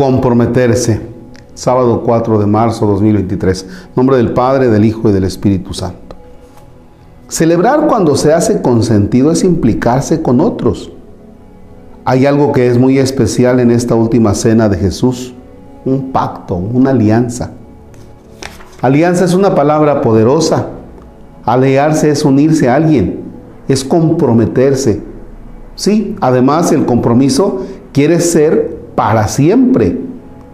comprometerse. Sábado 4 de marzo 2023. Nombre del Padre, del Hijo y del Espíritu Santo. Celebrar cuando se hace con sentido es implicarse con otros. Hay algo que es muy especial en esta última cena de Jesús, un pacto, una alianza. Alianza es una palabra poderosa. Aliarse es unirse a alguien, es comprometerse. Sí, además el compromiso quiere ser para siempre,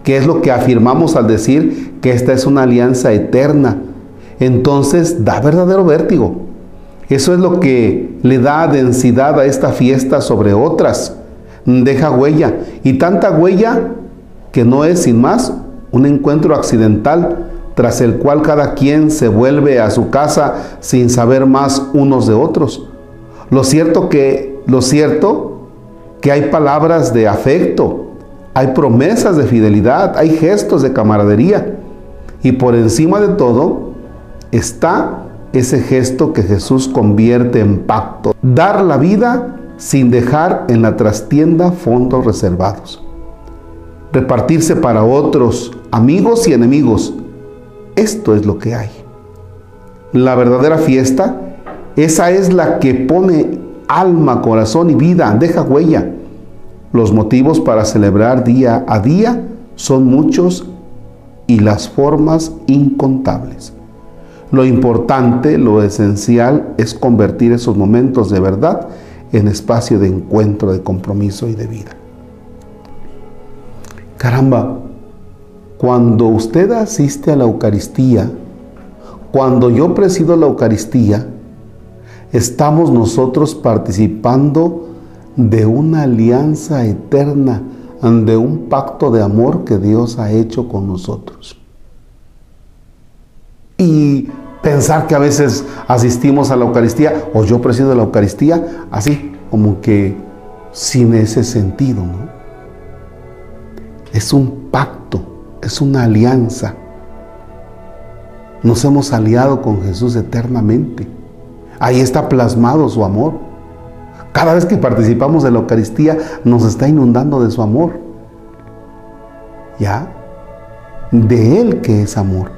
que es lo que afirmamos al decir que esta es una alianza eterna. Entonces da verdadero vértigo. Eso es lo que le da densidad a esta fiesta sobre otras. Deja huella. Y tanta huella que no es sin más un encuentro accidental tras el cual cada quien se vuelve a su casa sin saber más unos de otros. Lo cierto que lo cierto que hay palabras de afecto, hay promesas de fidelidad, hay gestos de camaradería y por encima de todo está ese gesto que Jesús convierte en pacto, dar la vida sin dejar en la trastienda fondos reservados, repartirse para otros, amigos y enemigos, esto es lo que hay. La verdadera fiesta, esa es la que pone alma, corazón y vida, deja huella. Los motivos para celebrar día a día son muchos y las formas incontables. Lo importante, lo esencial es convertir esos momentos de verdad en espacio de encuentro, de compromiso y de vida. Caramba, cuando usted asiste a la Eucaristía, cuando yo presido la Eucaristía, estamos nosotros participando de una alianza eterna, de un pacto de amor que Dios ha hecho con nosotros. Y pensar que a veces asistimos a la Eucaristía o yo presido la Eucaristía así, como que sin ese sentido, ¿no? Es un pacto es una alianza. Nos hemos aliado con Jesús eternamente. Ahí está plasmado su amor. Cada vez que participamos de la Eucaristía nos está inundando de su amor. ¿Ya? De Él que es amor.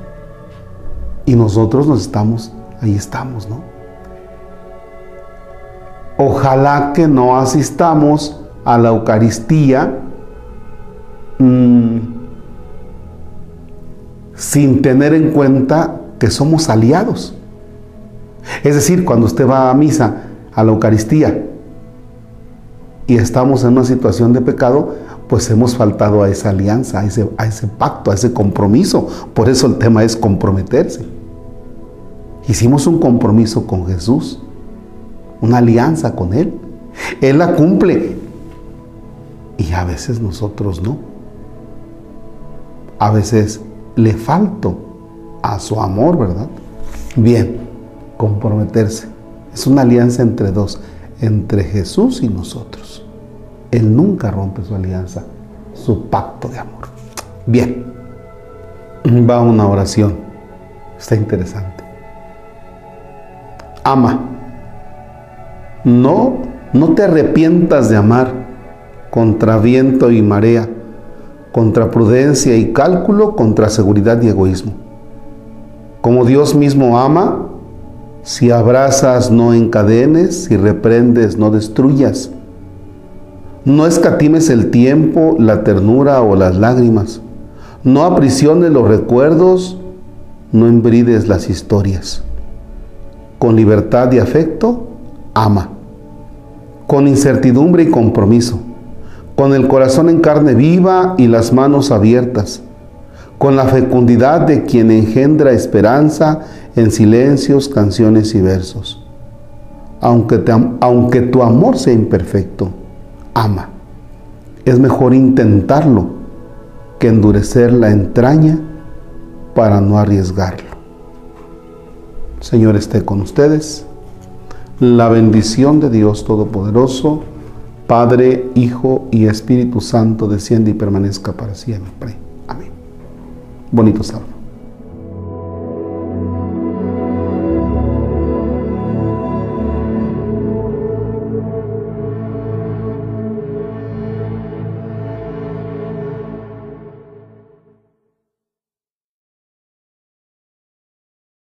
Y nosotros nos estamos, ahí estamos, ¿no? Ojalá que no asistamos a la Eucaristía mmm, sin tener en cuenta que somos aliados. Es decir, cuando usted va a misa, a la Eucaristía, y estamos en una situación de pecado, pues hemos faltado a esa alianza, a ese, pacto, a ese compromiso. Por eso el tema es comprometerse. Hicimos un compromiso con Jesús, una alianza con Él. Él la cumple y a veces nosotros no. A veces le falto a su amor, ¿verdad? Bien, comprometerse. Es una alianza entre dos, entre Jesús y nosotros. Él nunca rompe su alianza, su pacto de amor. Bien, va una oración. Está interesante. Ama. No, no te arrepientas de amar contra viento y marea contra prudencia y cálculo, contra seguridad y egoísmo. Como Dios mismo ama, si abrazas no encadenes, si reprendes no destruyas. No escatimes el tiempo, la ternura o las lágrimas. No aprisiones los recuerdos, no embrides las historias. Con libertad y afecto, ama. Con incertidumbre y compromiso con el corazón en carne viva y las manos abiertas, con la fecundidad de quien engendra esperanza en silencios, canciones y versos. Aunque, aunque tu amor sea imperfecto, ama. Es mejor intentarlo que endurecer la entraña para no arriesgarlo. Señor esté con ustedes. La bendición de Dios Todopoderoso, Padre, Hijo y Espíritu Santo, desciende y permanezca para siempre. Amén. Bonito sábado.